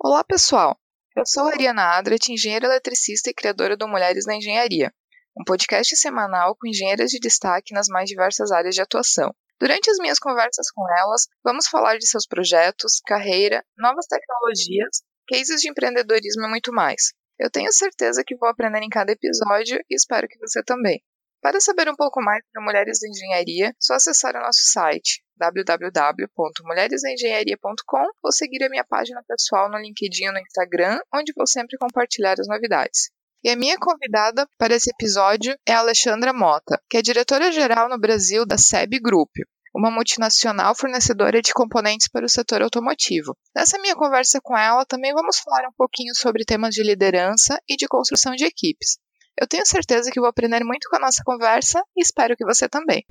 Olá, pessoal! Eu sou a Ariana Adrat, engenheira eletricista e criadora do Mulheres na Engenharia, um podcast semanal com engenheiras de destaque nas mais diversas áreas de atuação. Durante as minhas conversas com elas, vamos falar de seus projetos, carreira, novas tecnologias, cases de empreendedorismo e muito mais. Eu tenho certeza que vou aprender em cada episódio e espero que você também. Para saber um pouco mais sobre Mulheres da Engenharia, só acessar o nosso site www.mulheresengenharia.com ou seguir a minha página pessoal no LinkedIn ou no Instagram, onde vou sempre compartilhar as novidades. E a minha convidada para esse episódio é a Alexandra Mota, que é diretora-geral no Brasil da SEB Group, uma multinacional fornecedora de componentes para o setor automotivo. Nessa minha conversa com ela, também vamos falar um pouquinho sobre temas de liderança e de construção de equipes. Eu tenho certeza que vou aprender muito com a nossa conversa e espero que você também.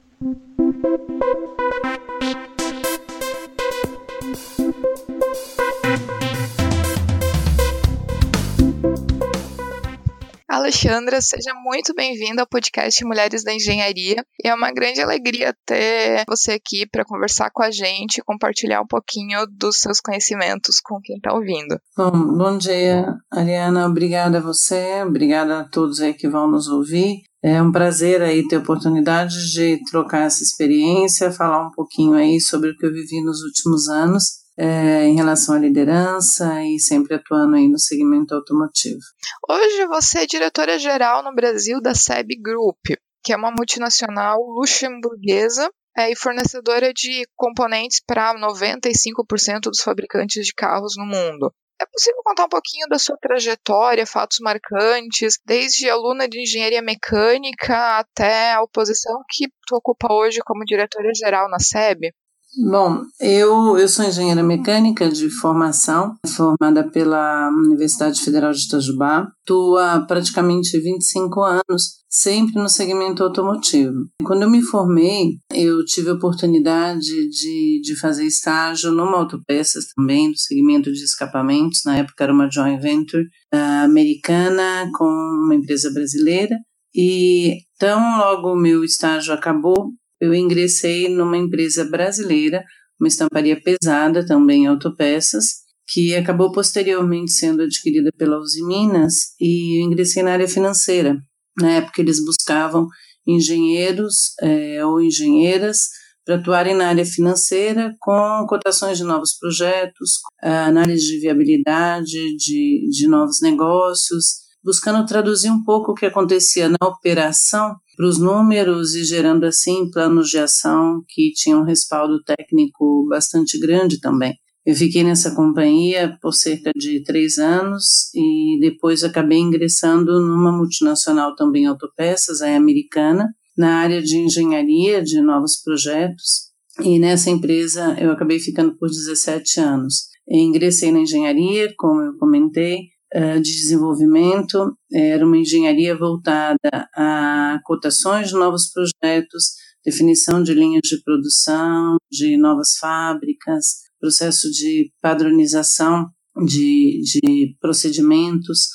Alexandra, seja muito bem-vinda ao podcast Mulheres da Engenharia. É uma grande alegria ter você aqui para conversar com a gente, compartilhar um pouquinho dos seus conhecimentos com quem está ouvindo. Bom, bom dia, Ariana. Obrigada a você, obrigada a todos aí que vão nos ouvir. É um prazer aí ter a oportunidade de trocar essa experiência, falar um pouquinho aí sobre o que eu vivi nos últimos anos é, em relação à liderança e sempre atuando aí no segmento automotivo. Hoje você é diretora-geral no Brasil da SEB Group, que é uma multinacional luxemburguesa é, e fornecedora de componentes para 95% dos fabricantes de carros no mundo. É possível contar um pouquinho da sua trajetória, fatos marcantes, desde aluna de engenharia mecânica até a posição que tu ocupa hoje como diretora-geral na SEB? Bom, eu, eu sou engenheira mecânica de formação, formada pela Universidade Federal de Itajubá. Estou há praticamente 25 anos, sempre no segmento automotivo. Quando eu me formei, eu tive a oportunidade de, de fazer estágio numa autopeças também, do segmento de escapamentos. Na época era uma joint venture uh, americana com uma empresa brasileira. E então, logo o meu estágio acabou, eu ingressei numa empresa brasileira, uma estamparia pesada, também autopeças, que acabou posteriormente sendo adquirida pela Uzi Minas e eu ingressei na área financeira. Na época eles buscavam engenheiros é, ou engenheiras para atuarem na área financeira com cotações de novos projetos, análise de viabilidade de, de novos negócios, buscando traduzir um pouco o que acontecia na operação para os números e gerando assim planos de ação que tinham um respaldo técnico bastante grande também. Eu fiquei nessa companhia por cerca de três anos e depois acabei ingressando numa multinacional também autopeças, a americana, na área de engenharia de novos projetos. E nessa empresa eu acabei ficando por 17 anos. Eu ingressei na engenharia, como eu comentei, de desenvolvimento, era uma engenharia voltada a cotações de novos projetos, definição de linhas de produção, de novas fábricas, processo de padronização de, de procedimentos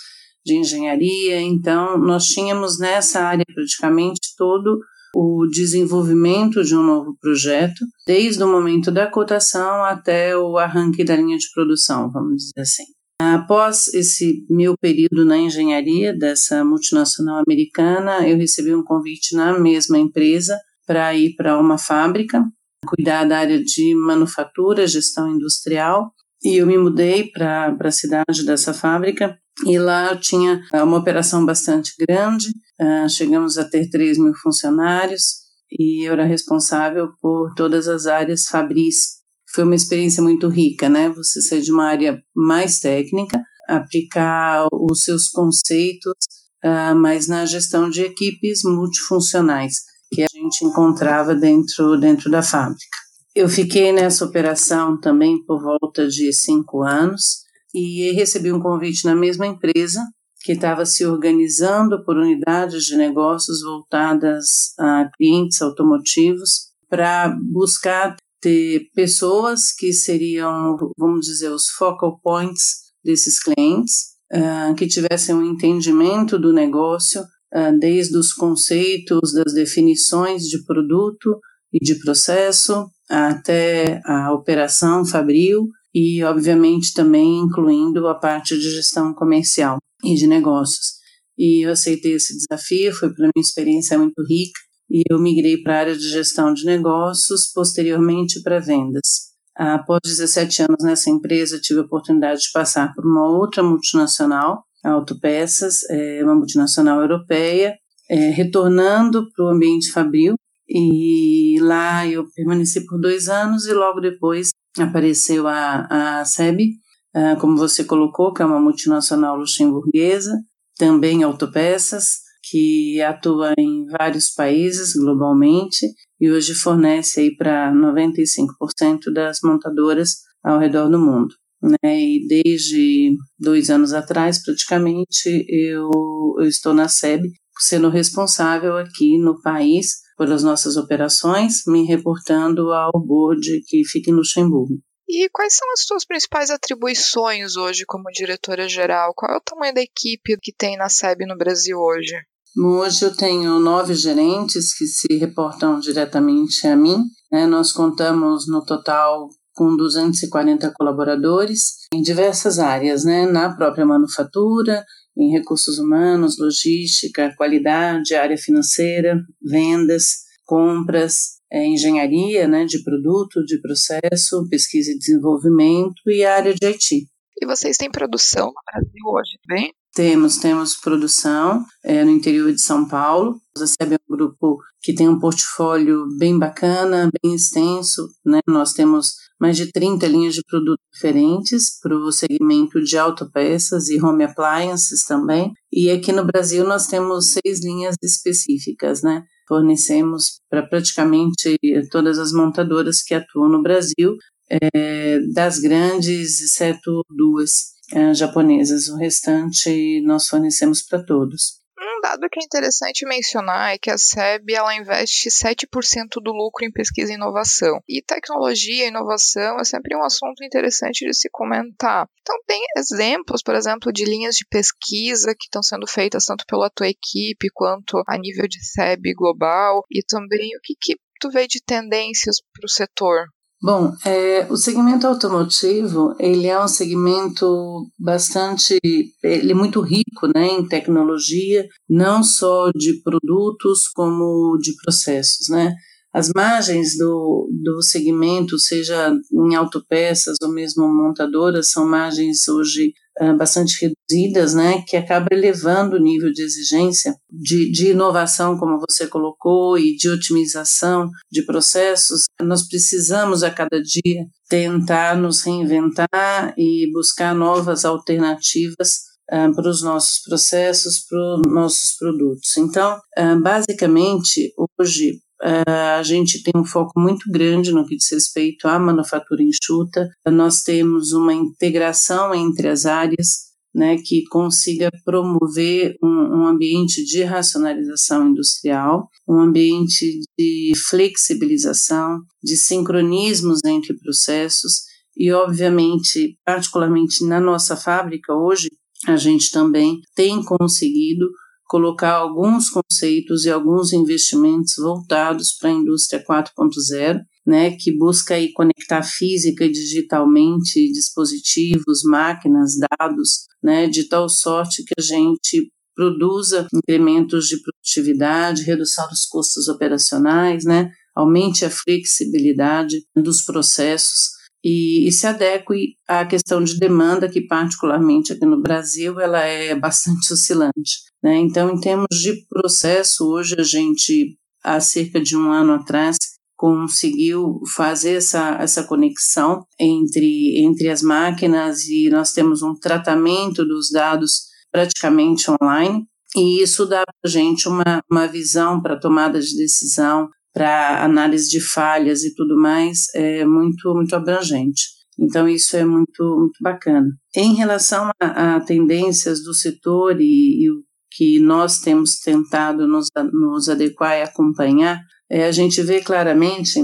de engenharia. Então, nós tínhamos nessa área praticamente todo o desenvolvimento de um novo projeto, desde o momento da cotação até o arranque da linha de produção, vamos dizer assim. Após esse meu período na engenharia dessa multinacional americana, eu recebi um convite na mesma empresa para ir para uma fábrica, cuidar da área de manufatura, gestão industrial, e eu me mudei para a cidade dessa fábrica. E lá tinha uma operação bastante grande, uh, chegamos a ter 3 mil funcionários. E eu era responsável por todas as áreas fabris foi uma experiência muito rica, né? Você sair de uma área mais técnica, aplicar os seus conceitos, uh, mas na gestão de equipes multifuncionais que a gente encontrava dentro, dentro da fábrica. Eu fiquei nessa operação também por volta de cinco anos e recebi um convite na mesma empresa que estava se organizando por unidades de negócios voltadas a clientes automotivos para buscar ter pessoas que seriam, vamos dizer, os focal points desses clientes, uh, que tivessem um entendimento do negócio, uh, desde os conceitos, das definições de produto e de processo, até a operação fabril e, obviamente, também incluindo a parte de gestão comercial e de negócios. E eu aceitei esse desafio, foi para mim uma experiência muito rica, e eu migrei para a área de gestão de negócios, posteriormente para vendas. Após 17 anos nessa empresa, tive a oportunidade de passar por uma outra multinacional, Autopeças, é uma multinacional europeia, é, retornando para o ambiente fabril. E lá eu permaneci por dois anos e logo depois apareceu a, a SEB, uh, como você colocou, que é uma multinacional luxemburguesa, também autopeças, que atua em vários países globalmente e hoje fornece aí para 95% das montadoras ao redor do mundo. Né? E desde dois anos atrás, praticamente, eu, eu estou na SEB, sendo responsável aqui no país pelas nossas operações, me reportando ao board que fica em Luxemburgo. E quais são as suas principais atribuições hoje como diretora geral? Qual é o tamanho da equipe que tem na SEB no Brasil hoje? Hoje eu tenho nove gerentes que se reportam diretamente a mim. Né? Nós contamos no total com 240 colaboradores em diversas áreas, né? na própria manufatura, em recursos humanos, logística, qualidade, área financeira, vendas, compras, é, engenharia né, de produto, de processo, pesquisa e desenvolvimento e área de IT. E vocês têm produção no Brasil hoje, bem? Temos, temos produção é, no interior de São Paulo. A SEB é um grupo que tem um portfólio bem bacana, bem extenso. Né? Nós temos mais de 30 linhas de produtos diferentes para o segmento de autopeças e home appliances também. E aqui no Brasil nós temos seis linhas específicas, né? Fornecemos para praticamente todas as montadoras que atuam no Brasil, é, das grandes, exceto duas é, japonesas. O restante nós fornecemos para todos. Um dado que é interessante mencionar é que a SEB ela investe 7% do lucro em pesquisa e inovação. E tecnologia e inovação é sempre um assunto interessante de se comentar. Então, tem exemplos, por exemplo, de linhas de pesquisa que estão sendo feitas tanto pela tua equipe quanto a nível de SEB global, e também o que, que tu vê de tendências para o setor? Bom, é, o segmento automotivo ele é um segmento bastante, ele é muito rico, né, em tecnologia, não só de produtos como de processos, né. As margens do, do segmento, seja em autopeças ou mesmo montadoras, são margens hoje bastante reduzidas, né, que acaba elevando o nível de exigência de, de inovação, como você colocou, e de otimização de processos. Nós precisamos a cada dia tentar nos reinventar e buscar novas alternativas Uh, para os nossos processos, para os nossos produtos. Então, uh, basicamente, hoje, a gente tem um foco muito grande no que diz respeito à manufatura enxuta. Nós temos uma integração entre as áreas né, que consiga promover um, um, ambiente de racionalização industrial, um ambiente de flexibilização, de sincronismos entre processos e, obviamente, particularmente na nossa fábrica hoje, a gente também tem conseguido colocar alguns conceitos e alguns investimentos voltados para a indústria 4.0, né, que busca aí conectar física e digitalmente dispositivos, máquinas, dados, né, de tal sorte que a gente produza incrementos de produtividade, redução dos custos operacionais, né, aumente a flexibilidade dos processos e, e, se adeque à questão de demanda que particularmente aqui no Brasil ela é bastante oscilante. Né? Então, em termos de processo, hoje a gente, há cerca de um ano atrás, conseguiu fazer essa, essa conexão entre, entre as máquinas e nós temos um tratamento dos dados praticamente online. E isso dá para a gente uma, uma visão para tomada de decisão, para análise de falhas e tudo mais, é muito, muito abrangente. Então, isso é muito, muito bacana. Em relação a, a tendências do setor e, e o que nós temos tentado nos, nos adequar e acompanhar, é, a gente vê claramente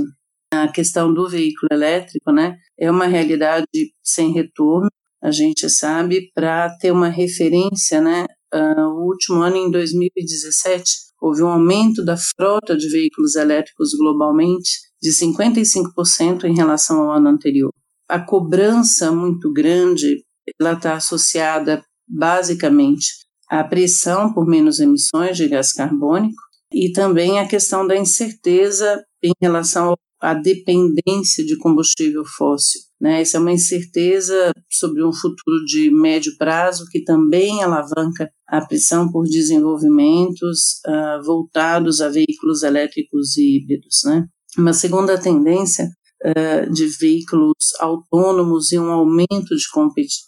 a questão do veículo elétrico, né? É uma realidade sem retorno, a gente sabe, para ter uma referência, né? Uh, o último ano, em 2017, houve um aumento da frota de veículos elétricos globalmente de 55% em relação ao ano anterior. a cobrança muito grande, ela está associada basicamente à pressão por menos emissões de gás carbônico e também a questão da incerteza em relação à dependência de combustível fóssil. Né? Essa é uma incerteza sobre um futuro de médio prazo que também alavanca a pressão por desenvolvimentos uh, voltados a veículos elétricos e híbridos. Né? Uma segunda tendência uh, de veículos autônomos e um aumento de,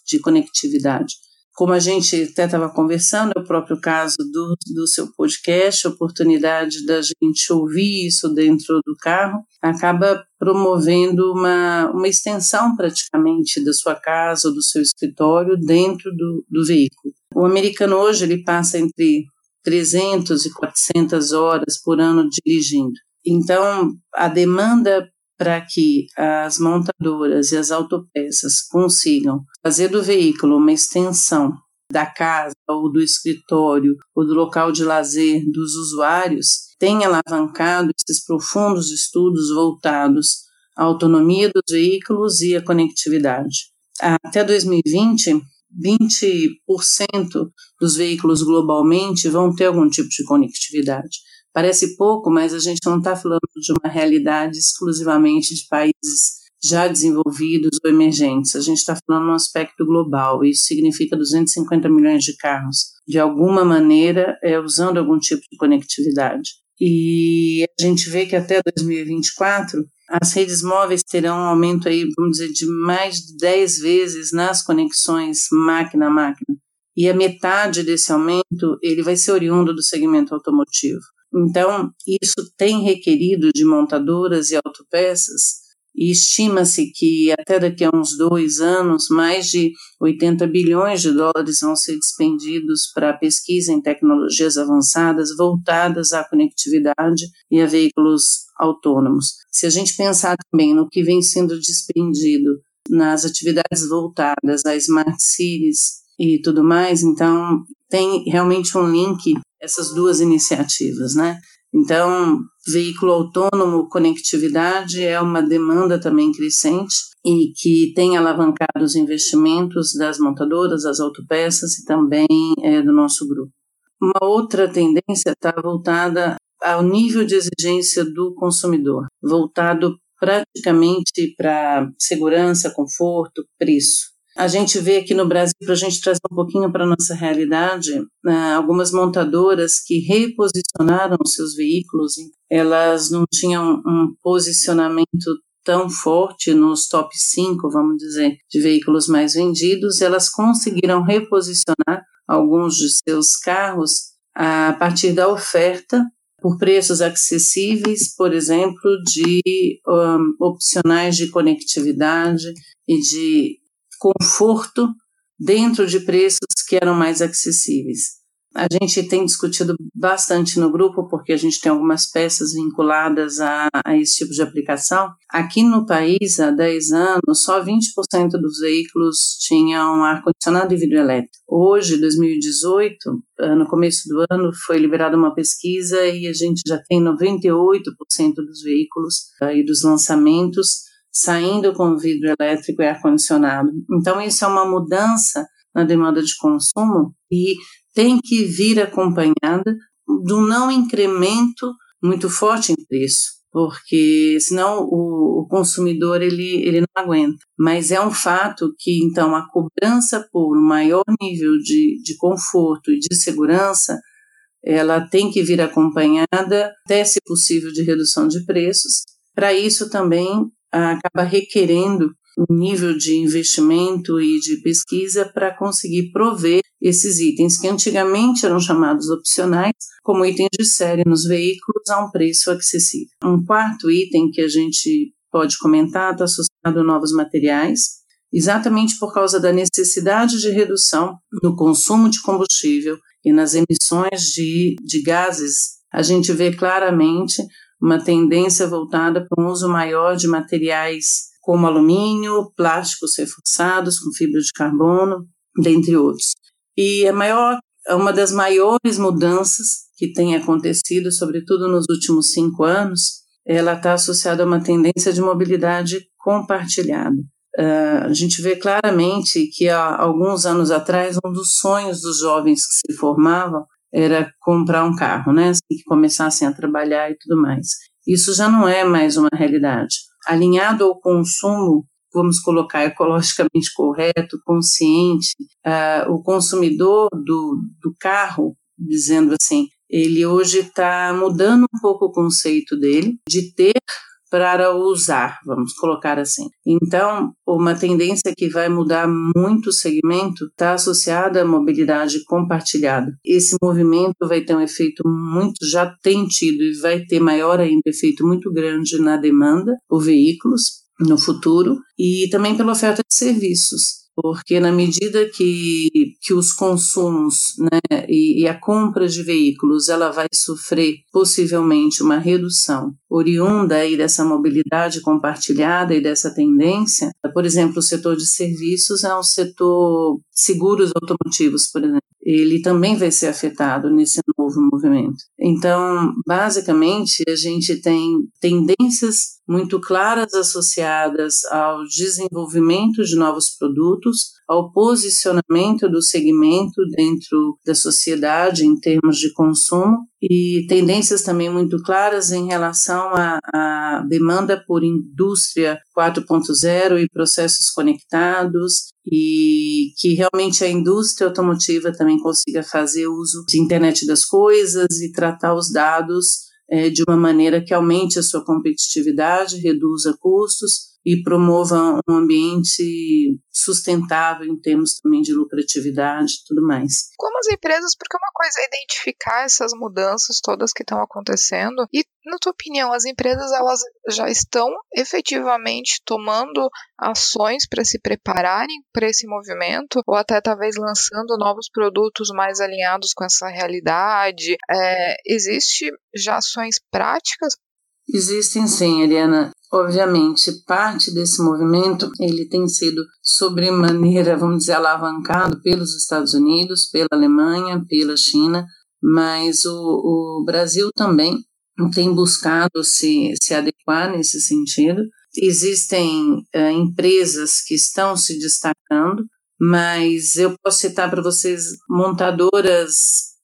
de conectividade como a gente até estava conversando, é o próprio caso do, do seu podcast, a oportunidade da gente ouvir isso dentro do carro, acaba promovendo uma, uma extensão praticamente da sua casa ou do seu escritório dentro do, do veículo. O americano hoje ele passa entre 300 e 400 horas por ano dirigindo. Então, a demanda para que as montadoras e as autopeças consigam fazer do veículo uma extensão da casa ou do escritório ou do local de lazer dos usuários, tem alavancado esses profundos estudos voltados à autonomia dos veículos e à conectividade. Até 2020, 20% dos veículos globalmente vão ter algum tipo de conectividade. Parece pouco, mas a gente não está falando de uma realidade exclusivamente de países já desenvolvidos ou emergentes. A gente está falando um aspecto global. Isso significa 250 milhões de carros, de alguma maneira, é, usando algum tipo de conectividade. E a gente vê que até 2024 as redes móveis terão um aumento aí, vamos dizer, de mais de 10 vezes nas conexões máquina a máquina. E a metade desse aumento ele vai ser oriundo do segmento automotivo. Então, isso tem requerido de montadoras e autopeças, e estima-se que até daqui a uns dois anos, mais de 80 bilhões de dólares vão ser despendidos para pesquisa em tecnologias avançadas voltadas à conectividade e a veículos autônomos. Se a gente pensar também no que vem sendo despendido nas atividades voltadas a smart cities e tudo mais, então tem realmente um link essas duas iniciativas, né? Então, veículo autônomo, conectividade é uma demanda também crescente e que tem alavancado os investimentos das montadoras, das autopeças e também é, do nosso grupo. Uma outra tendência está voltada ao nível de exigência do consumidor, voltado praticamente para segurança, conforto, preço. A gente vê aqui no Brasil, para a gente trazer um pouquinho para a nossa realidade, né, algumas montadoras que reposicionaram seus veículos, elas não tinham um posicionamento tão forte nos top 5, vamos dizer, de veículos mais vendidos, elas conseguiram reposicionar alguns de seus carros a partir da oferta por preços acessíveis, por exemplo, de um, opcionais de conectividade e de conforto dentro de preços que eram mais acessíveis. A gente tem discutido bastante no grupo, porque a gente tem algumas peças vinculadas a, a, esse tipo de aplicação. Aqui no país, há 10 anos, só 20% dos veículos tinham ar-condicionado e vidro elétrico. Hoje, 2018, no começo do ano, foi liberada uma pesquisa e a gente já tem 98% dos veículos e dos lançamentos saindo com vidro elétrico e ar-condicionado. Então, isso é uma mudança na demanda de consumo e tem que vir acompanhada um não incremento muito forte em preço, porque senão o, o consumidor ele, ele não aguenta. Mas é um fato que, então, a cobrança por um maior nível de, de conforto e de segurança ela tem que vir acompanhada, até se possível, de redução de preços. Para isso também acaba requerendo um nível de investimento e de pesquisa para conseguir prover esses itens que antigamente eram chamados opcionais, como itens de série nos veículos, a um preço acessível. Um quarto item que a gente pode comentar está associado a novos materiais, exatamente por causa da necessidade de redução no consumo de combustível e nas emissões de, de gases. A gente vê claramente uma tendência voltada para um uso maior de materiais como alumínio, plásticos reforçados com fibra de carbono, dentre outros. E a maior, uma das maiores mudanças que tem acontecido, sobretudo nos últimos cinco anos, ela está associada a uma tendência de mobilidade compartilhada. Uh, a gente vê claramente que há alguns anos atrás um dos sonhos dos jovens que se formavam era comprar um carro, né? Assim que começassem a trabalhar e tudo mais. Isso já não é mais uma realidade. Alinhado ao consumo, vamos colocar ecologicamente correto, consciente, uh, o consumidor do, do carro, dizendo assim, ele hoje está mudando um pouco o conceito dele de ter para usar, vamos colocar assim. Então, uma tendência que vai mudar muito o segmento está associada à mobilidade compartilhada. Esse movimento vai ter um efeito muito, já tem tido e vai ter maior ainda efeito muito grande na demanda por veículos no futuro e também pela oferta de serviços porque na medida que, que os consumos né, e, e, a compra de veículos ela vai sofrer possivelmente uma redução oriunda aí dessa mobilidade compartilhada e dessa tendência, por exemplo, o setor de serviços é um setor seguros automotivos, por exemplo ele também vai ser afetado nesse novo movimento. Então, basicamente, a gente tem tendências muito claras associadas ao desenvolvimento de novos produtos, ao posicionamento do segmento dentro da sociedade em termos de consumo e tendências também muito claras em relação à, demanda por indústria 4.0 e processos conectados e que realmente a indústria automotiva também consiga fazer uso de internet das coisas e tratar os dados é, de uma maneira que aumente a sua competitividade, reduza custos e promova um ambiente sustentável em termos também de lucratividade e tudo mais. Como as empresas, porque uma coisa é identificar essas mudanças todas que estão acontecendo e, na tua opinião, as empresas elas já estão efetivamente tomando ações para se prepararem para esse movimento ou até talvez lançando novos produtos mais alinhados com essa realidade? É, existe já ações práticas Existem sim, Eliana. Obviamente, parte desse movimento ele tem sido sobremaneira, vamos dizer, alavancado pelos Estados Unidos, pela Alemanha, pela China, mas o, o Brasil também tem buscado se, se adequar nesse sentido. Existem uh, empresas que estão se destacando, mas eu posso citar para vocês montadoras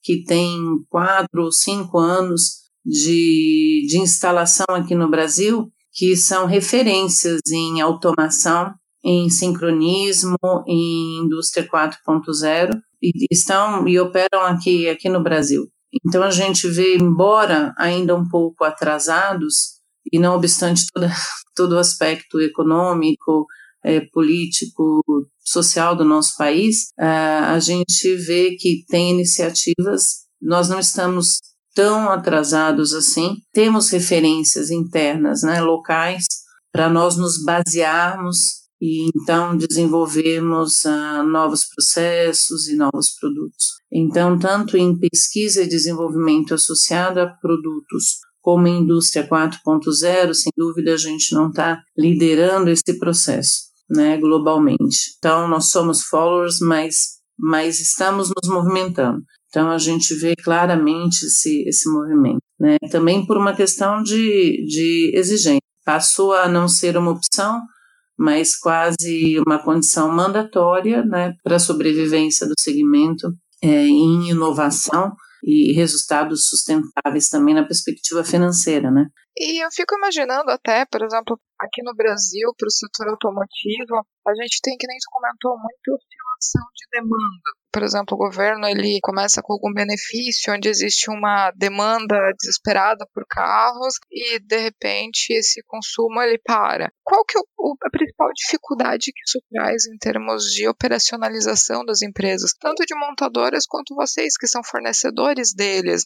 que têm quatro ou cinco anos de, de instalação aqui no Brasil que são referências em automação, em sincronismo, em indústria 4.0 e estão e operam aqui aqui no Brasil. Então a gente vê, embora ainda um pouco atrasados e não obstante toda, todo o aspecto econômico, é, político, social do nosso país, a gente vê que tem iniciativas. Nós não estamos tão atrasados assim. Temos referências internas, né, locais, para nós nos basearmos e então desenvolvermos uh, novos processos e novos produtos. Então, tanto em pesquisa e desenvolvimento associado a produtos como em indústria 4.0, sem dúvida a gente não está liderando esse processo, né, globalmente. Então, nós somos followers, mas mas estamos nos movimentando. Então a gente vê claramente esse, esse movimento. Né? Também por uma questão de, de exigência. Passou a não ser uma opção, mas quase uma condição mandatória né, para a sobrevivência do segmento é, em inovação e resultados sustentáveis também na perspectiva financeira, né? E eu fico imaginando até, por exemplo, aqui no Brasil, para o setor automotivo, a gente tem, que nem tu comentou, muito oscilação de demanda por exemplo, o governo ele começa com algum benefício onde existe uma demanda desesperada por carros e de repente esse consumo ele para. Qual que é o, a principal dificuldade que isso traz em termos de operacionalização das empresas, tanto de montadoras quanto vocês que são fornecedores deles?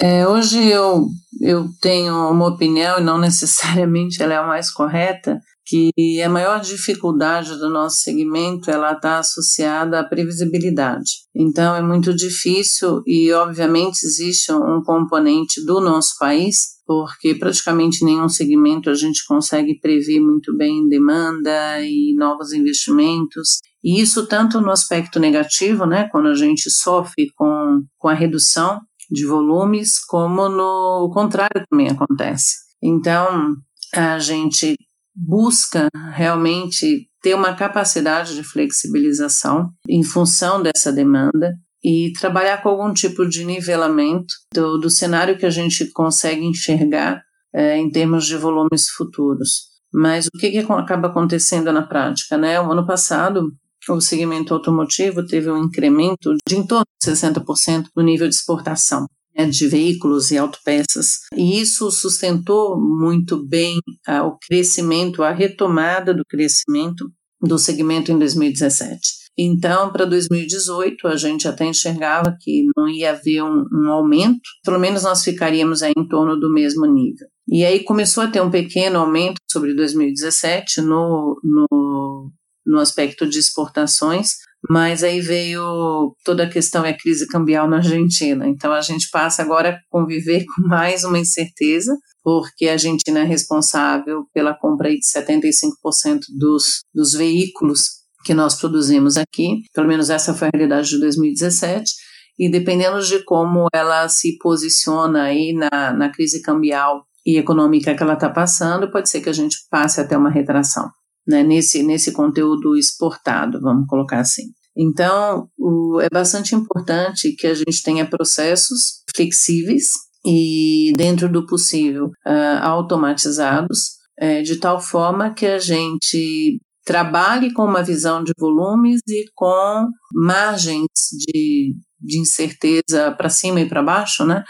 É, hoje eu, eu tenho uma opinião e não necessariamente ela é a mais correta, que a maior dificuldade do nosso segmento ela está associada à previsibilidade. Então é muito difícil e obviamente existe um componente do nosso país porque praticamente nenhum segmento a gente consegue prever muito bem demanda e novos investimentos. E isso tanto no aspecto negativo, né, quando a gente sofre com, com a redução de volumes, como no contrário também acontece. Então, a gente busca realmente ter uma capacidade de flexibilização em função dessa demanda e trabalhar com algum tipo de nivelamento do, do cenário que a gente consegue enxergar é, em termos de volumes futuros. Mas o que, que acaba acontecendo na prática? Né? O ano passado, o segmento automotivo teve um incremento de em torno de 60% no nível de exportação né, de veículos e autopeças. E isso sustentou muito bem ah, o crescimento, a retomada do crescimento do segmento em 2017. Então, para 2018, a gente até enxergava que não ia haver um, um, aumento, pelo menos nós ficaríamos aí em torno do mesmo nível. E aí começou a ter um pequeno aumento sobre 2017 no, no, no aspecto de exportações, mas aí veio toda a questão e a crise cambial na Argentina. Então a gente passa agora a conviver com mais uma incerteza, porque a Argentina é responsável pela compra de 75% dos, dos veículos que nós produzimos aqui, pelo menos essa foi a realidade de 2017, e dependendo de como ela se posiciona aí na, na crise cambial e econômica que ela está passando, pode ser que a gente passe até uma retração né, nesse, nesse conteúdo exportado, vamos colocar assim. Então, o, é bastante importante que a gente tenha processos flexíveis e, dentro do possível, uh, automatizados, uh, de tal forma que a gente trabalhe com uma visão de volumes e com margens de, de incerteza para cima e para baixo, né?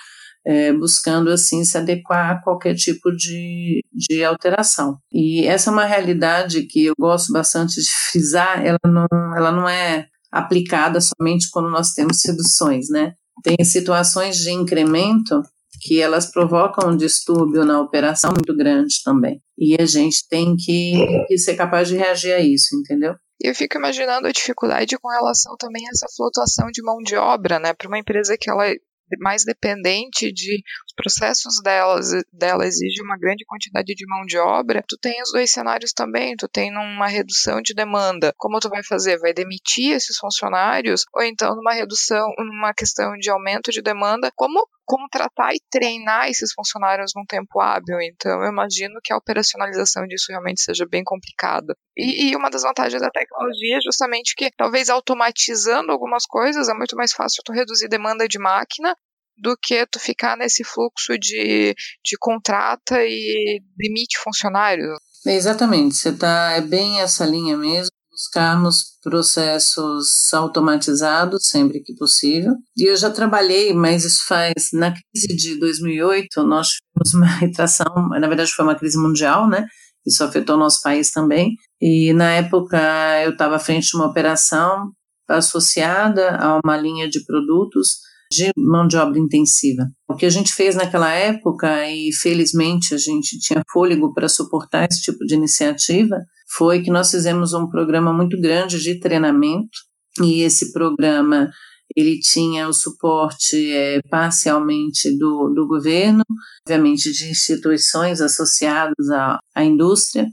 É, buscando assim se adequar a qualquer tipo de, de alteração. E essa é uma realidade que eu gosto bastante de frisar, ela não, ela não é aplicada somente quando nós temos reduções, né? Tem situações de incremento que elas provocam um distúrbio na operação muito grande também. E a gente tem que, que ser capaz de reagir a isso, entendeu? eu fico imaginando a dificuldade com relação também a essa flutuação de mão de obra, né? Para uma empresa que ela mais dependente de os processos delas, dela exige uma grande quantidade de mão de obra, tu tem os dois cenários também, tu tem uma redução de demanda. Como tu vai fazer? Vai demitir esses funcionários ou então numa redução, numa questão de aumento de demanda, como contratar e treinar esses funcionários num tempo hábil. Então, eu imagino que a operacionalização disso realmente seja bem complicada. E, e, uma das vantagens da tecnologia é justamente que, talvez automatizando algumas coisas, é muito mais fácil tu reduzir demanda de máquina do que tu ficar nesse fluxo de, de contrata e demite funcionários. Exatamente, você tá, é bem essa linha mesmo buscarmos processos automatizados sempre que possível. E eu já trabalhei, mas isso faz na crise de 2008 nós tivemos uma retração, na verdade foi uma crise mundial, né? Isso afetou nosso país também. E na época eu estava à frente de uma operação associada a uma linha de produtos de mão de obra intensiva. O que a gente fez naquela época, e felizmente a gente tinha fôlego para suportar esse tipo de iniciativa, foi que nós fizemos um programa muito grande de treinamento, e esse programa ele tinha o suporte é, parcialmente do, do governo, obviamente de instituições associadas à, à indústria,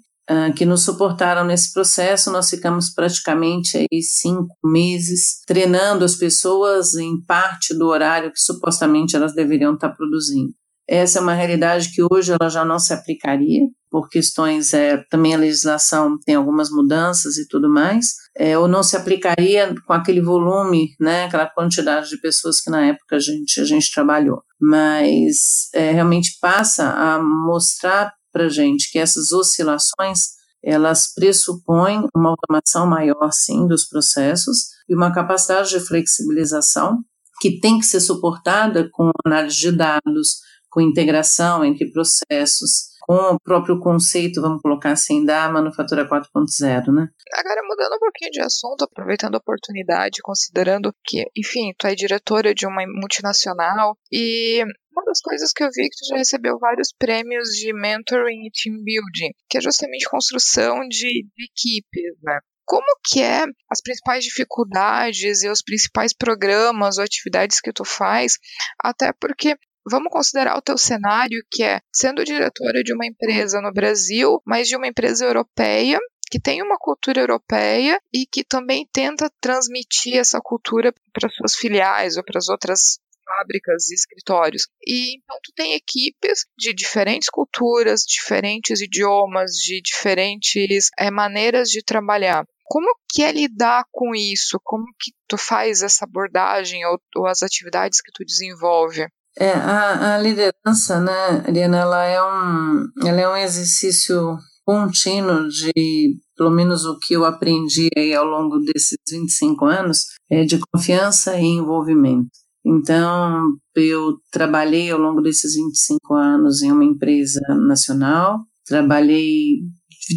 que nos suportaram nesse processo. Nós ficamos praticamente aí cinco meses treinando as pessoas em parte do horário que supostamente elas deveriam estar produzindo. Essa é uma realidade que hoje ela já não se aplicaria, por questões, é, também a legislação tem algumas mudanças e tudo mais, é, ou não se aplicaria com aquele volume, né, aquela quantidade de pessoas que na época a gente, a gente trabalhou. Mas é, realmente passa a mostrar para gente que essas oscilações elas pressupõem uma automação maior, sim, dos processos e uma capacidade de flexibilização que tem que ser suportada com análise de dados, com integração entre processos, com o próprio conceito, vamos colocar assim, da manufatura 4.0, né? Agora, mudando um pouquinho de assunto, aproveitando a oportunidade, considerando que, enfim, tu é diretora de uma multinacional e das coisas que eu vi que já recebeu vários prêmios de mentoring e team building, que é justamente construção de, de equipes, né? Como que é as principais dificuldades e os principais programas ou atividades que tu faz, até porque Vamos considerar o teu cenário que é sendo diretora de uma empresa no Brasil, mas de uma empresa europeia que tem uma cultura europeia e que também tenta transmitir essa cultura para suas filiais ou para as outras fábricas e escritórios. E então tu tem equipes de diferentes culturas, diferentes idiomas, de diferentes é, maneiras de trabalhar. Como que é lidar com isso? Como que tu faz essa abordagem ou, ou as atividades que tu desenvolve? É, a, a liderança, né, Ariana, ela é um, ela é um exercício contínuo de, pelo menos o que eu aprendi aí ao longo desses 25 anos, é de confiança e envolvimento. Então, eu trabalhei ao longo desses 25 anos em uma empresa nacional, trabalhei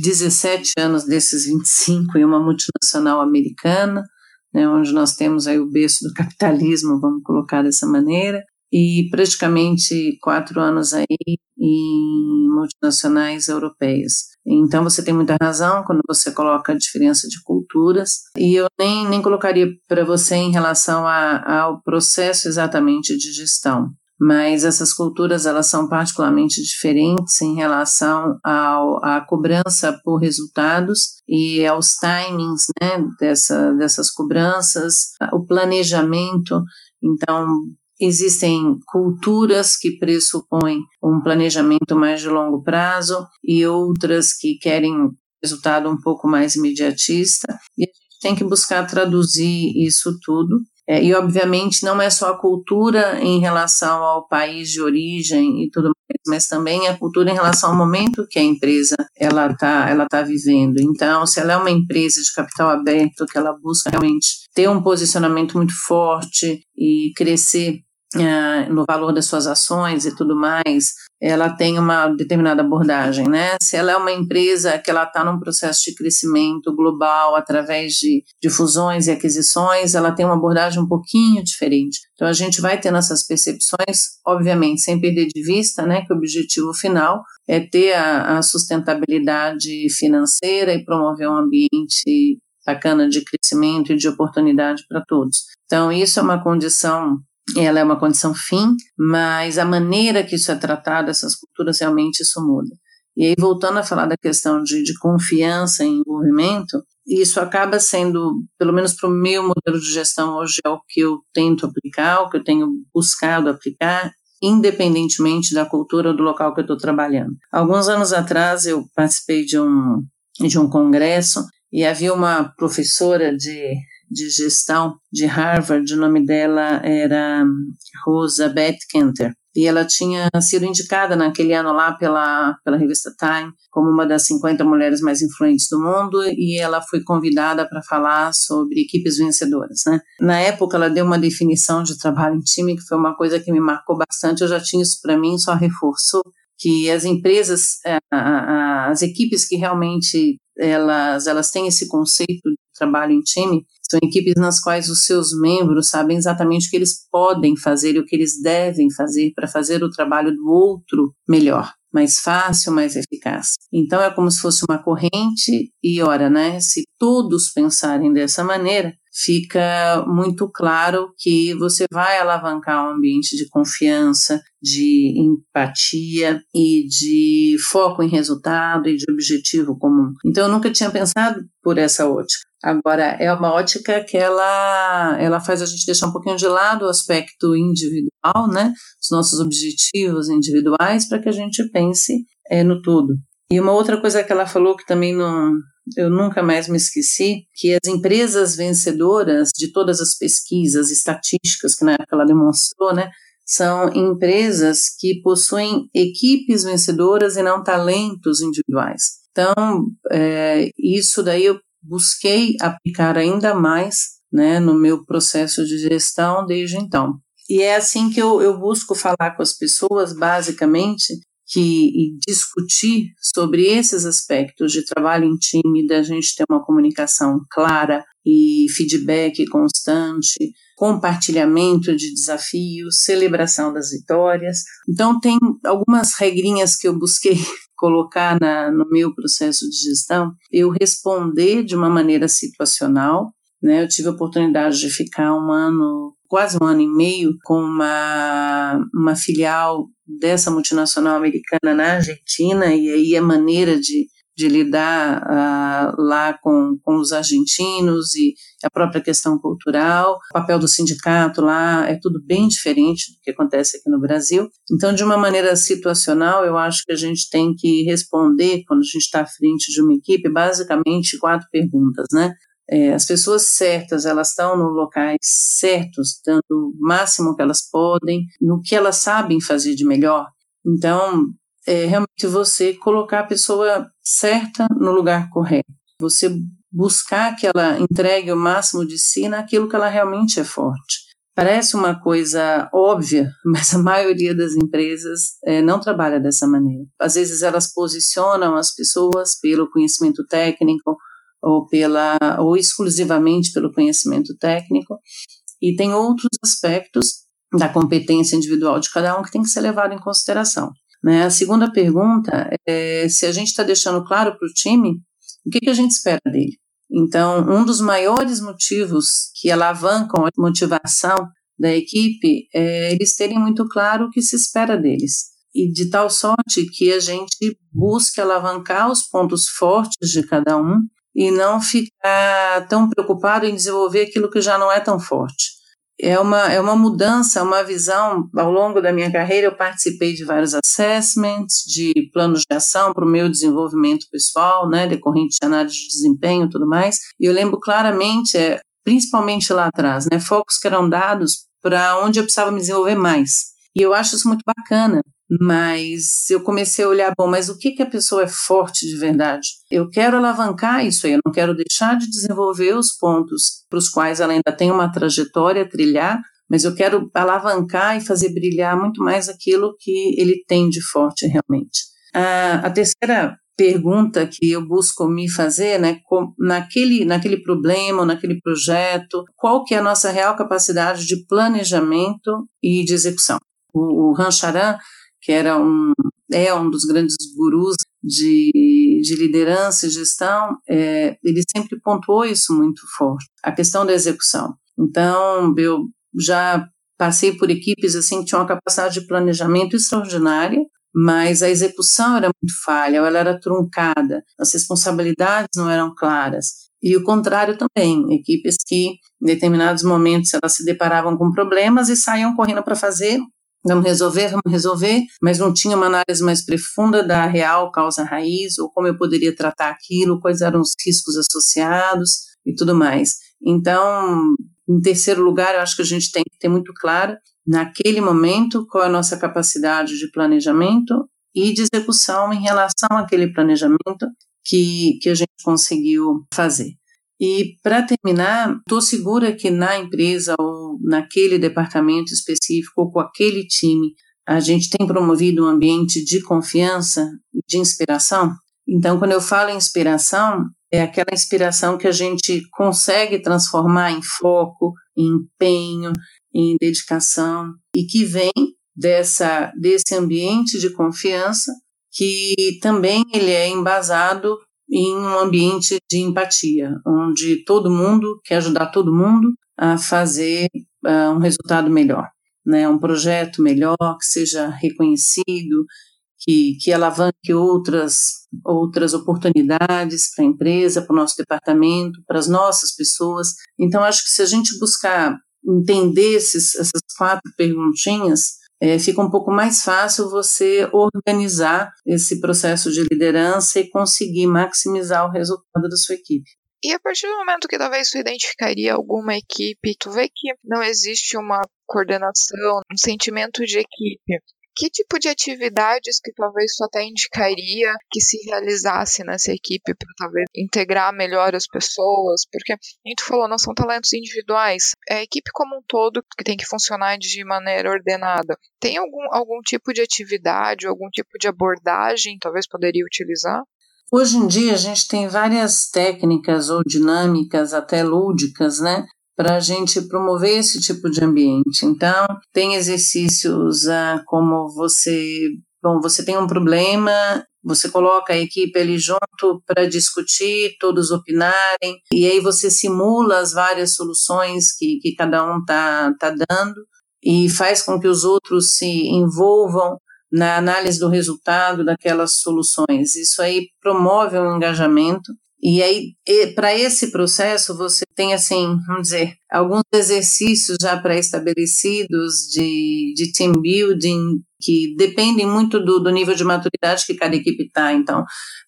17 anos desses 25 em uma multinacional americana, né, onde nós temos aí o berço do capitalismo, vamos colocar dessa maneira, e praticamente quatro anos aí em multinacionais europeias. Então você tem muita razão quando você coloca a diferença de culturas, e eu nem, nem colocaria para você em relação a, ao processo exatamente de gestão mas essas culturas elas são particularmente diferentes em relação ao, à cobrança por resultados e aos timings né, dessa, dessas cobranças, o planejamento. Então, existem culturas que pressupõem um planejamento mais de longo prazo e outras que querem resultado um pouco mais imediatista. E a gente tem que buscar traduzir isso tudo é, e, obviamente, não é só a cultura em relação ao país de origem e tudo mais, mas também a cultura em relação ao momento que a empresa ela está ela tá vivendo. Então, se ela é uma empresa de capital aberto, que ela busca realmente ter um posicionamento muito forte e crescer no valor das suas ações e tudo mais, ela tem uma determinada abordagem, né? Se ela é uma empresa que ela está num processo de crescimento global através de, de fusões e aquisições, ela tem uma abordagem um pouquinho diferente. Então a gente vai tendo essas percepções, obviamente, sem perder de vista, né, que o objetivo final é ter a, a sustentabilidade financeira e promover um ambiente bacana de crescimento e de oportunidade para todos. Então, isso é uma condição ela é uma condição fim, mas a maneira que isso é tratado, essas culturas, realmente isso muda. E aí, voltando a falar da questão de, de confiança e envolvimento, isso acaba sendo, pelo menos para o meu modelo de gestão hoje, é o que eu tento aplicar, o que eu tenho buscado aplicar, independentemente da cultura ou do local que eu estou trabalhando. Alguns anos atrás, eu participei de um, de um congresso e havia uma professora de de gestão de Harvard, o nome dela era Rosa Beth Kenter. E ela tinha sido indicada naquele ano lá pela, pela revista Time como uma das 50 mulheres mais influentes do mundo e ela foi convidada para falar sobre equipes vencedoras. Né? Na época, ela deu uma definição de trabalho em time que foi uma coisa que me marcou bastante. Eu já tinha isso para mim, só reforçou que as empresas, eh, as equipes que realmente elas, elas têm esse conceito de trabalho em time, são equipes nas quais os seus membros sabem exatamente o que eles podem fazer e o que eles devem fazer para fazer o trabalho do outro melhor, mais fácil, mais eficaz. Então é como se fosse uma corrente e ora, né? Se todos pensarem dessa maneira, fica muito claro que você vai alavancar um ambiente de confiança, de empatia e de foco em resultado e de objetivo comum. Então eu nunca tinha pensado por essa ótica. Agora, é uma ótica que ela, ela faz a gente deixar um pouquinho de lado o aspecto individual, né? Os nossos objetivos individuais, para que a gente pense é, no todo. E uma outra coisa que ela falou que também não, eu nunca mais me esqueci, que as empresas vencedoras de todas as pesquisas estatísticas que na época ela demonstrou, né? São empresas que possuem equipes vencedoras e não talentos individuais. Então, é, isso daí eu busquei aplicar ainda mais né, no meu processo de gestão desde então. E é assim que eu, eu busco falar com as pessoas, basicamente, que e discutir sobre esses aspectos de trabalho em time, da gente ter uma comunicação clara e feedback constante, compartilhamento de desafios, celebração das vitórias. Então, tem algumas regrinhas que eu busquei colocar na, no meu processo de gestão, eu responder de uma maneira situacional. Né? Eu tive a oportunidade de ficar um ano, quase um ano e meio, com uma, uma filial dessa multinacional americana na Argentina, e aí a maneira de, de lidar uh, lá com, com os argentinos e a própria questão cultural. O papel do sindicato lá é tudo bem diferente do que acontece aqui no Brasil. Então, de uma maneira situacional, eu acho que a gente tem que responder, quando a gente está à frente de uma equipe, basicamente quatro perguntas, né? É, as pessoas certas, elas estão nos locais certos, dando o máximo que elas podem, no que elas sabem fazer de melhor. Então, é realmente você colocar a pessoa certa no lugar correto. Você buscar que ela entregue o máximo de si naquilo que ela realmente é forte. Parece uma coisa óbvia, mas a maioria das empresas é, não trabalha dessa maneira. Às vezes elas posicionam as pessoas pelo conhecimento técnico ou pela ou exclusivamente pelo conhecimento técnico e tem outros aspectos da competência individual de cada um que tem que ser levado em consideração. Né? A segunda pergunta é se a gente está deixando claro para o time o que, que a gente espera dele. Então, um dos maiores motivos que alavancam a motivação da equipe é eles terem muito claro o que se espera deles. E de tal sorte que a gente busque alavancar os pontos fortes de cada um e não ficar tão preocupado em desenvolver aquilo que já não é tão forte é uma, é uma mudança, uma visão. Ao longo da minha carreira, eu participei de vários assessments, de planos de ação para o meu desenvolvimento pessoal, né, decorrente de análise de desempenho e tudo mais. E eu lembro claramente, é, principalmente lá atrás, né, focos que eram dados para onde eu precisava me desenvolver mais. E eu acho isso muito bacana, mas eu comecei a olhar, bom, mas o que, que a pessoa é forte de verdade? Eu quero alavancar isso aí, eu não quero deixar de desenvolver os pontos para os quais ela ainda tem uma trajetória a trilhar, mas eu quero alavancar e fazer brilhar muito mais aquilo que ele tem de forte realmente. A, a terceira pergunta que eu busco me fazer, né, naquele, naquele problema, naquele projeto, qual que é a nossa real capacidade de planejamento e de execução? O, o Rancharan que era um, é um dos grandes gurus de, de liderança e gestão, é, ele sempre pontuou isso muito forte, a questão da execução. Então, eu já passei por equipes assim que tinham uma capacidade de planejamento extraordinária, mas a execução era muito falha, ela era truncada, as responsabilidades não eram claras. E o contrário também, equipes que em determinados momentos elas se deparavam com problemas e saíam correndo para fazer Vamos resolver, vamos resolver, mas não tinha uma análise mais profunda da real causa raiz, ou como eu poderia tratar aquilo, quais eram os riscos associados e tudo mais. Então, em terceiro lugar, eu acho que a gente tem que ter muito claro, naquele momento, qual é a nossa capacidade de planejamento e de execução em relação àquele planejamento que, que a gente conseguiu fazer. E, para terminar, estou segura que na empresa ou naquele departamento específico ou com aquele time, a gente tem promovido um ambiente de confiança e de inspiração. Então, quando eu falo em inspiração, é aquela inspiração que a gente consegue transformar em foco, em empenho, em dedicação e que vem dessa desse ambiente de confiança que também ele é embasado em um ambiente de empatia, onde todo mundo quer ajudar todo mundo a fazer uh, um resultado melhor, né? um projeto melhor, que seja reconhecido, que, que alavanque outras, outras oportunidades para a empresa, para o nosso departamento, para as nossas pessoas. Então, acho que se a gente buscar entender esses, essas quatro perguntinhas, é, fica um pouco mais fácil você organizar esse processo de liderança e conseguir maximizar o resultado da sua equipe. E a partir do momento que talvez tu identificaria alguma equipe, tu vê que não existe uma coordenação, um sentimento de equipe, que tipo de atividades que talvez tu até indicaria que se realizasse nessa equipe para talvez integrar melhor as pessoas? Porque, como tu falou, não são talentos individuais, é a equipe como um todo que tem que funcionar de maneira ordenada. Tem algum, algum tipo de atividade, algum tipo de abordagem talvez poderia utilizar? Hoje em dia a gente tem várias técnicas ou dinâmicas, até lúdicas, né? Para a gente promover esse tipo de ambiente. Então, tem exercícios ah, como você, bom, você tem um problema, você coloca a equipe ali junto para discutir, todos opinarem, e aí você simula as várias soluções que, que cada um está tá dando e faz com que os outros se envolvam na análise do resultado daquelas soluções. Isso aí promove um engajamento. E aí, para esse processo, você tem, assim, vamos dizer, alguns exercícios já pré-estabelecidos de, de team building, que dependem muito do, do nível de maturidade que cada equipe está. Então,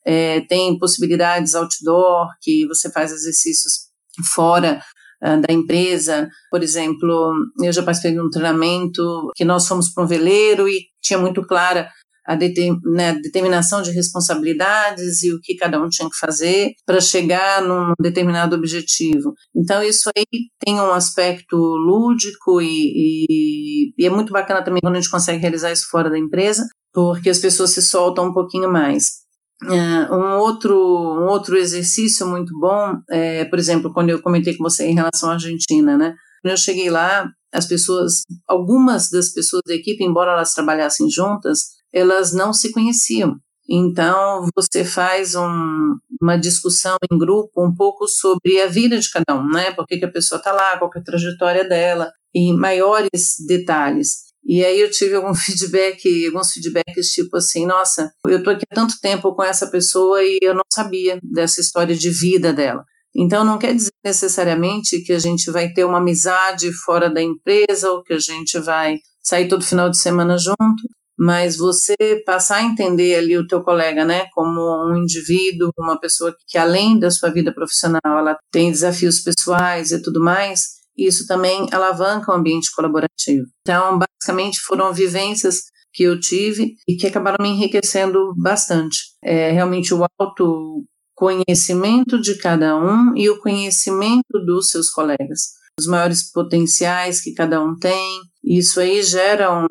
é, tem possibilidades outdoor, que você faz exercícios fora uh, da empresa. Por exemplo, eu já participei de um treinamento que nós fomos para um veleiro e tinha muito clara a né, determinação de responsabilidades e o que cada um tinha que fazer para chegar num determinado objetivo. Então, isso aí tem um aspecto lúdico e, e, e é muito bacana também quando a gente consegue realizar isso fora da empresa, porque as pessoas se soltam um pouquinho mais. Uh, um, outro, um outro exercício muito bom, é, por exemplo, quando eu comentei com você em relação à Argentina, né? Quando eu cheguei lá, as pessoas, algumas das pessoas da equipe, embora elas trabalhassem juntas, elas não se conheciam. Então, você faz um, uma discussão em grupo um pouco sobre a vida de cada um, né? Por que, que a pessoa está lá, qual é a trajetória dela, em maiores detalhes. E aí eu tive algum feedback, alguns feedbacks tipo assim, nossa, eu tô aqui há tanto tempo com essa pessoa e eu não sabia dessa história de vida dela. Então não quer dizer necessariamente que a gente vai ter uma amizade fora da empresa ou que a gente vai sair todo final de semana junto, mas você passar a entender ali o teu colega, né, como um indivíduo, uma pessoa que além da sua vida profissional, ela tem desafios pessoais e tudo mais, isso também alavanca o ambiente colaborativo. Então, basicamente, foram vivências que eu tive e que acabaram me enriquecendo bastante. É realmente o autoconhecimento de cada um e o conhecimento dos seus colegas. Os maiores potenciais que cada um tem, isso aí gera, um,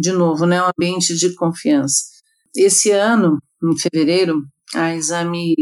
de novo, né, um ambiente de confiança. Esse ano, em fevereiro, a Exame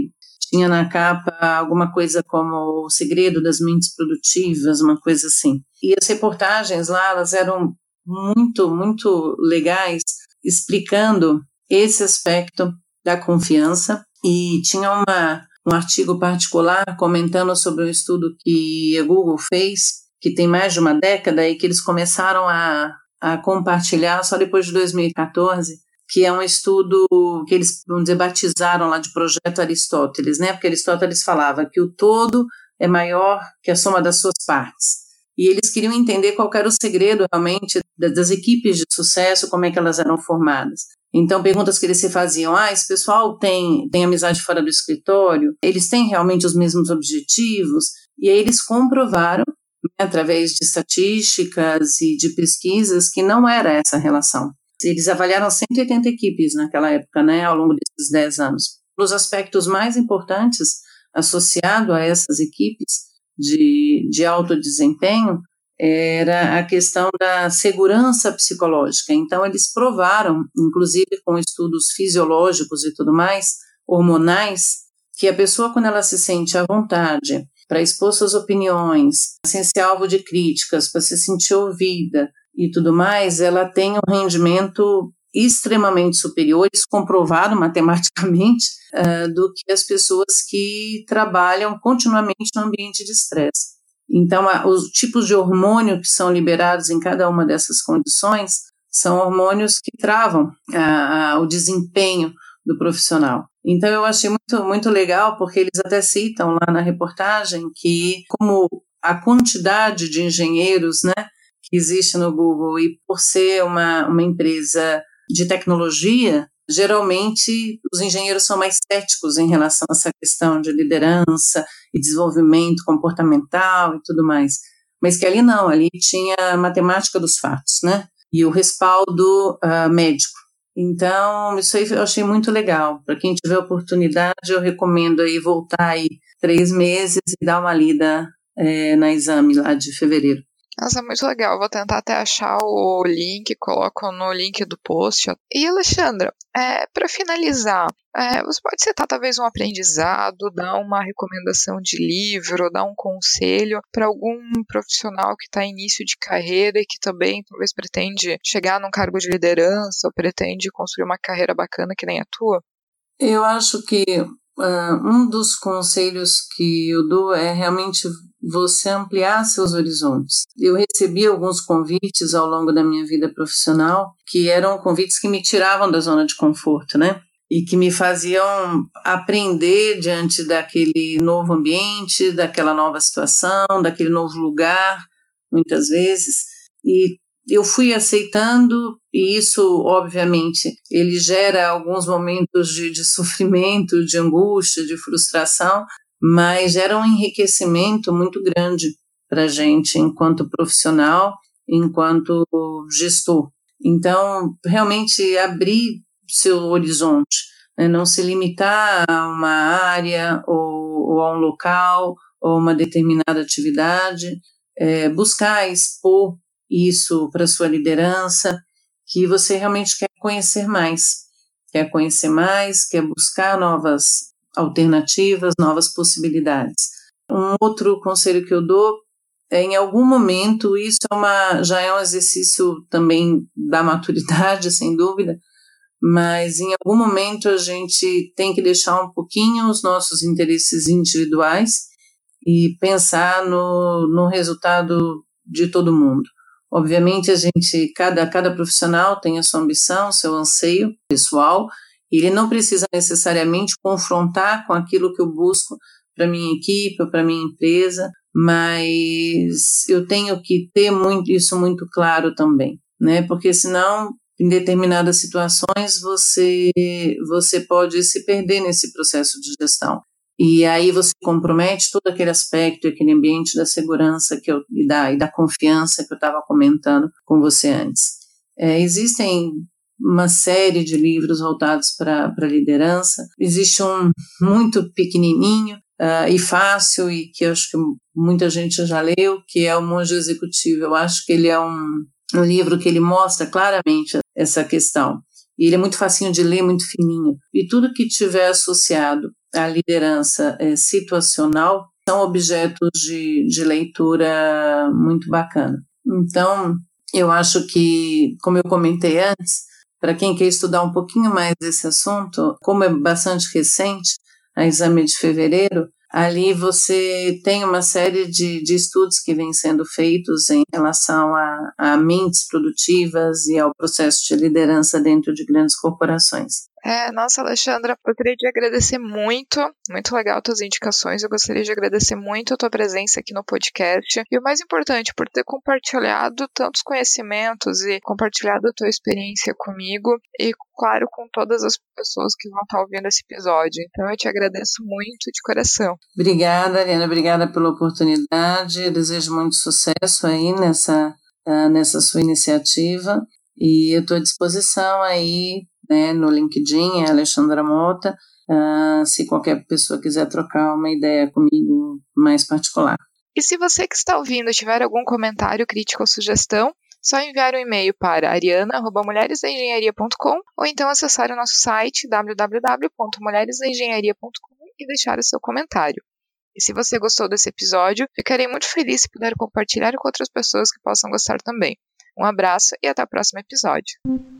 tinha na capa alguma coisa como O Segredo das Mentes Produtivas, uma coisa assim. E as reportagens lá, elas eram muito, muito legais, explicando esse aspecto da confiança. E tinha uma, um artigo particular comentando sobre um estudo que a Google fez, que tem mais de uma década, e que eles começaram a, a compartilhar só depois de 2014 que é um estudo que eles, vamos dizer, batizaram lá de projeto Aristóteles, né? Porque Aristóteles falava que o todo é maior que a soma das suas partes. E eles queriam entender qual era o segredo realmente das equipes de sucesso, como é que elas eram formadas. Então, perguntas que eles se faziam: ah, esse pessoal tem, tem amizade fora do escritório? Eles têm realmente os mesmos objetivos? E aí eles comprovaram, através de estatísticas e de pesquisas, que não era essa relação. Eles avaliaram 180 equipes naquela época, né, ao longo desses 10 anos. Os aspectos mais importantes associados a essas equipes de, de alto desempenho era a questão da segurança psicológica. Então, eles provaram, inclusive com estudos fisiológicos e tudo mais, hormonais, que a pessoa, quando ela se sente à vontade para expor suas opiniões, sem ser alvo de críticas, para se sentir ouvida, e tudo mais, ela tem um rendimento extremamente superior, isso comprovado matematicamente, uh, do que as pessoas que trabalham continuamente no ambiente de estresse. Então, a, os tipos de hormônio que são liberados em cada uma dessas condições são hormônios que travam a, a, o desempenho do profissional. Então, eu achei muito, muito legal, porque eles até citam lá na reportagem que, como a quantidade de engenheiros, né, que existe no Google e por ser uma, uma empresa de tecnologia, geralmente os engenheiros são mais céticos em relação a essa questão de liderança e desenvolvimento comportamental e tudo mais. Mas que ali não, ali tinha a matemática dos fatos, né? E o respaldo uh, médico. Então, isso aí eu achei muito legal. Para quem tiver oportunidade, eu recomendo aí voltar aí três meses e dar uma lida é, na exame lá de fevereiro. Nossa, muito legal. Vou tentar até achar o link, coloco no link do post. E Alexandra, é, para finalizar, é, você pode citar talvez um aprendizado, dar uma recomendação de livro, dar um conselho para algum profissional que está início de carreira e que também talvez pretende chegar num cargo de liderança ou pretende construir uma carreira bacana que nem a tua? Eu acho que um dos conselhos que eu dou é realmente você ampliar seus horizontes. Eu recebi alguns convites ao longo da minha vida profissional que eram convites que me tiravam da zona de conforto, né? E que me faziam aprender diante daquele novo ambiente, daquela nova situação, daquele novo lugar, muitas vezes. E eu fui aceitando, e isso, obviamente, ele gera alguns momentos de, de sofrimento, de angústia, de frustração, mas gera um enriquecimento muito grande para a gente enquanto profissional, enquanto gestor. Então, realmente abrir seu horizonte, né? não se limitar a uma área ou, ou, a um local ou uma determinada atividade, é, buscar expor isso para sua liderança, que você realmente quer conhecer mais, quer conhecer mais, quer buscar novas alternativas, novas possibilidades. Um outro conselho que eu dou é, em algum momento, isso é uma, já é um exercício também da maturidade, sem dúvida, mas em algum momento a gente tem que deixar um pouquinho os nossos interesses individuais e pensar no, no resultado de todo mundo. Obviamente, a gente, cada, cada profissional tem a sua ambição, seu anseio pessoal, ele não precisa necessariamente confrontar com aquilo que eu busco para minha equipe para minha empresa, mas eu tenho que ter muito, isso muito claro também, né? Porque senão, em determinadas situações, você você pode se perder nesse processo de gestão. E aí você compromete todo aquele aspecto, aquele ambiente da segurança que eu, e, da, e da confiança que eu estava comentando com você antes. É, existem uma série de livros voltados para a liderança. Existe um muito pequenininho uh, e fácil e que acho que muita gente já leu, que é o Monge Executivo. Eu acho que ele é um, um livro que ele mostra claramente essa questão. E ele é muito facinho de ler, muito fininho. E tudo que tiver associado à liderança é, situacional são objetos de, de leitura muito bacana. Então, eu acho que, como eu comentei antes, para quem quer estudar um pouquinho mais desse assunto, como é bastante recente, a exame de fevereiro, ali você tem uma série de, de estudos que vêm sendo feitos em relação a, a mentes produtivas e ao processo de liderança dentro de grandes corporações. É, nossa, Alexandra, eu gostaria de agradecer muito, muito legal tuas indicações. Eu gostaria de agradecer muito a tua presença aqui no podcast. E o mais importante, por ter compartilhado tantos conhecimentos e compartilhado a tua experiência comigo e, claro, com todas as pessoas que vão estar ouvindo esse episódio. Então, eu te agradeço muito de coração. Obrigada, Ariana. Obrigada pela oportunidade. Eu desejo muito sucesso aí nessa, uh, nessa sua iniciativa. E eu estou à disposição aí né, no LinkedIn, é Alexandra Mota, uh, se qualquer pessoa quiser trocar uma ideia comigo mais particular. E se você que está ouvindo tiver algum comentário, crítica ou sugestão, só enviar um e-mail para ariana.mulheresdaengenharia.com ou então acessar o nosso site www.mulheresdaengenharia.com e deixar o seu comentário. E se você gostou desse episódio, ficarei muito feliz se puder compartilhar com outras pessoas que possam gostar também. Um abraço e até o próximo episódio.